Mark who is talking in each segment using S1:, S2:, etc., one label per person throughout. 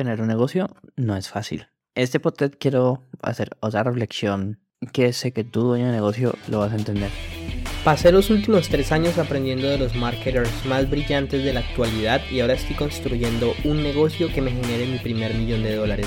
S1: Tener un negocio no es fácil. Este podcast quiero hacer otra reflexión que sé que tú, dueño de negocio, lo vas a entender.
S2: Pasé los últimos tres años aprendiendo de los marketers más brillantes de la actualidad y ahora estoy construyendo un negocio que me genere mi primer millón de dólares.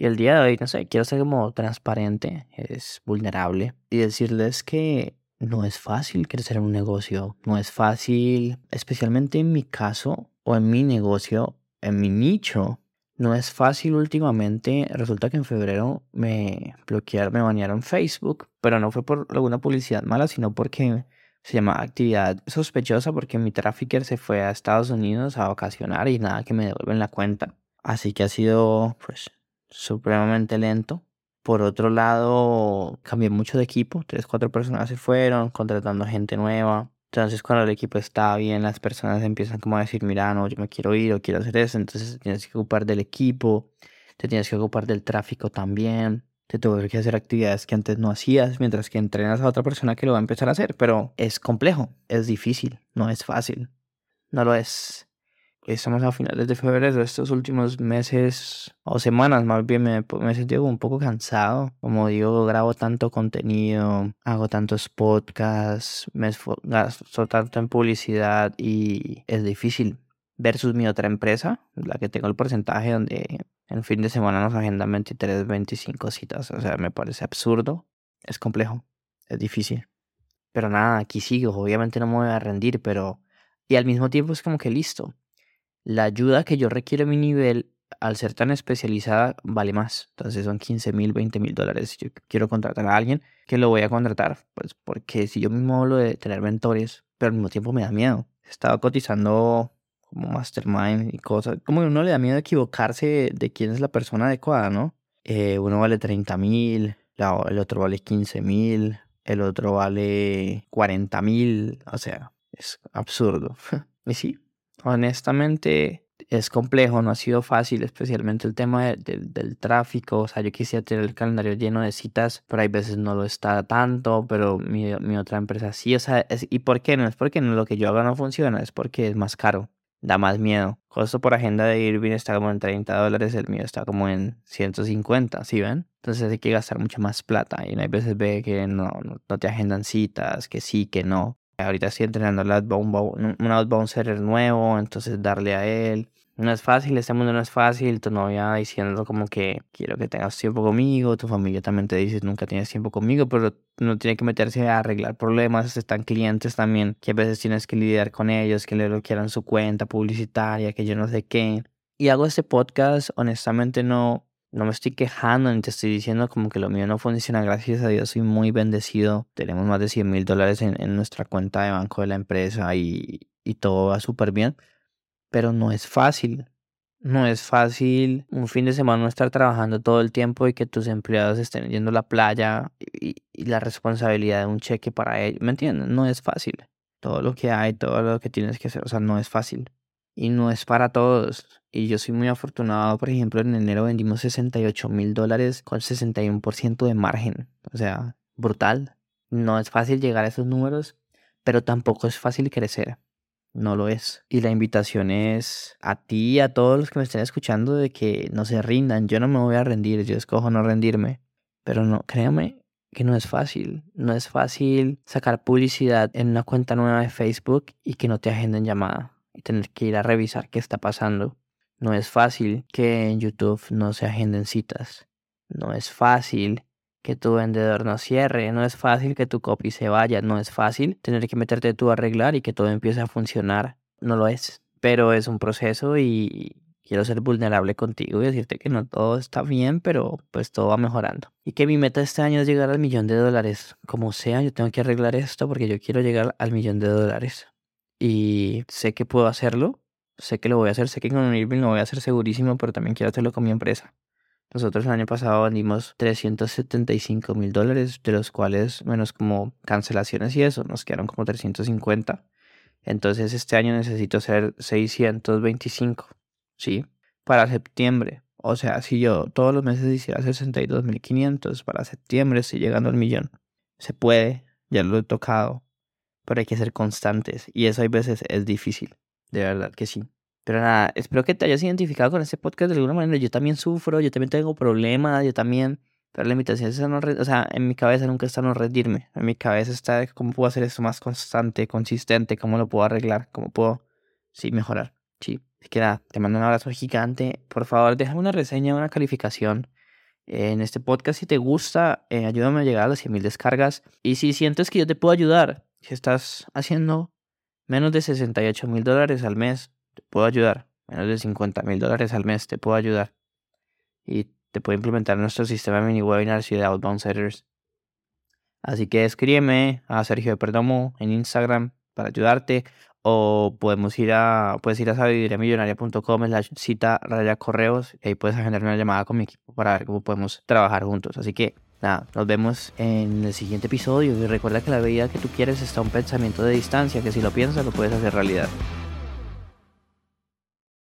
S1: Y el día de hoy, no sé, quiero ser como transparente, es vulnerable y decirles que no es fácil crecer un negocio, no es fácil, especialmente en mi caso o en mi negocio, en mi nicho. No es fácil últimamente. Resulta que en febrero me bloquearon, me banearon Facebook, pero no fue por alguna publicidad mala, sino porque se llama actividad sospechosa porque mi trafficker se fue a Estados Unidos a vacacionar y nada que me devuelven la cuenta. Así que ha sido pues supremamente lento. Por otro lado, cambié mucho de equipo. Tres, cuatro personas se fueron, contratando gente nueva. Entonces, cuando el equipo está bien, las personas empiezan como a decir, mira, no, yo me quiero ir o quiero hacer eso. Entonces, tienes que ocupar del equipo, te tienes que ocupar del tráfico también. Te tuve que hacer actividades que antes no hacías, mientras que entrenas a otra persona que lo va a empezar a hacer. Pero es complejo, es difícil, no es fácil. No lo es estamos a finales de febrero, estos últimos meses o semanas más bien me, me he sentido un poco cansado. Como digo, grabo tanto contenido, hago tantos podcasts, me gasto tanto en publicidad y es difícil. Versus mi otra empresa, la que tengo el porcentaje donde en fin de semana nos agendan 23, 25 citas. O sea, me parece absurdo. Es complejo, es difícil. Pero nada, aquí sigo. Obviamente no me voy a rendir, pero... Y al mismo tiempo es como que listo la ayuda que yo requiero a mi nivel, al ser tan especializada, vale más. Entonces son 15 mil, 20 mil dólares. Si yo quiero contratar a alguien, que lo voy a contratar. Pues porque si yo mismo hablo de tener mentores, pero al mismo tiempo me da miedo. Estaba cotizando como mastermind y cosas. Como uno le da miedo equivocarse de quién es la persona adecuada, ¿no? Eh, uno vale 30 mil, el otro vale 15 mil, el otro vale 40 mil. O sea, es absurdo. y sí, honestamente es complejo, no ha sido fácil, especialmente el tema del tráfico. O sea, yo quisiera tener el calendario lleno de citas, pero hay veces no lo está tanto, pero mi, otra empresa sí. O sea, ¿y por qué? No es porque lo que yo haga no funciona, es porque es más caro, da más miedo. Costo por agenda de Irving está como en 30 dólares, el mío está como en 150, ¿sí ven? Entonces hay que gastar mucha más plata y hay veces ve que no, no te agendan citas, que sí, que no. Ahorita estoy entrenando al outbound, un outbound seller nuevo, entonces darle a él. No es fácil, este mundo no es fácil. Tu novia diciendo como que quiero que tengas tiempo conmigo. Tu familia también te dice nunca tienes tiempo conmigo, pero no tiene que meterse a arreglar problemas. Están clientes también que a veces tienes que lidiar con ellos, que le quieran su cuenta publicitaria, que yo no sé qué. Y hago este podcast, honestamente no, no me estoy quejando ni te estoy diciendo como que lo mío no funciona. Gracias a Dios soy muy bendecido. Tenemos más de 100 mil dólares en, nuestra cuenta de banco de la empresa y, y todo va súper bien. Pero no es fácil. No es fácil un fin de semana no estar trabajando todo el tiempo y que tus empleados estén yendo a la playa y, y la responsabilidad de un cheque para ellos. ¿Me entiendes? No es fácil. Todo lo que hay, todo lo que tienes que hacer, o sea, no es fácil y no es para todos. Y yo soy muy afortunado, por ejemplo, en enero vendimos 68 mil dólares con 61% de margen. O sea, brutal. No es fácil llegar a esos números, pero tampoco es fácil crecer. No lo es. Y la invitación es a ti y a todos los que me estén escuchando de que no se rindan. Yo no me voy a rendir, yo escojo no rendirme. Pero no, créame que no es fácil. No es fácil sacar publicidad en una cuenta nueva de Facebook y que no te agenden llamada y tener que ir a revisar qué está pasando. No es fácil que en YouTube no se agenden citas. No es fácil que tu vendedor no cierre. No es fácil que tu copy se vaya. No es fácil tener que meterte tú a arreglar y que todo empiece a funcionar. No lo es. Pero es un proceso y quiero ser vulnerable contigo y decirte que no todo está bien, pero pues todo va mejorando. Y que mi meta este año es llegar al millón de dólares. Como sea, yo tengo que arreglar esto porque yo quiero llegar al millón de dólares y sé que puedo hacerlo, sé que lo voy a hacer, sé que con Irving lo voy a hacer segurísimo, pero también quiero hacerlo con mi empresa. Nosotros el año pasado vendimos 375 mil dólares, de los cuales menos como cancelaciones y eso, nos quedaron como 350. Entonces este año necesito hacer 625, ¿sí? Para septiembre. O sea, si yo todos los meses hiciera 62.500, para septiembre estoy llegando al millón. Se puede, ya lo he tocado, pero hay que ser constantes y eso hay veces es difícil, de verdad que sí. Pero nada, espero que te hayas identificado con este podcast de alguna manera. Yo también sufro, yo también tengo problemas, yo también... Pero la invitación es no... O sea, en mi cabeza nunca está no rendirme. En mi cabeza está cómo puedo hacer esto más constante, consistente, cómo lo puedo arreglar, cómo puedo, sí, mejorar. Sí. Así que nada, te mando un abrazo gigante. Por favor, déjame una reseña, una calificación en este podcast. Si te gusta, eh, ayúdame a llegar a las 100.000 descargas. Y si sientes que yo te puedo ayudar, si estás haciendo menos de 68 mil dólares al mes, te puedo ayudar. Menos de 50 mil dólares al mes, te puedo ayudar. Y te puedo implementar nuestro sistema de mini webinars y de outbound setters. Así que escríbeme a Sergio de Perdomo en Instagram para ayudarte. O podemos ir a, puedes ir a sabiduriamillonaria.com la cita raya correos y ahí puedes agendar una llamada con mi equipo para ver cómo podemos trabajar juntos. Así que nada, nos vemos en el siguiente episodio y recuerda que la vida que tú quieres está un pensamiento de distancia, que si lo piensas lo puedes hacer realidad.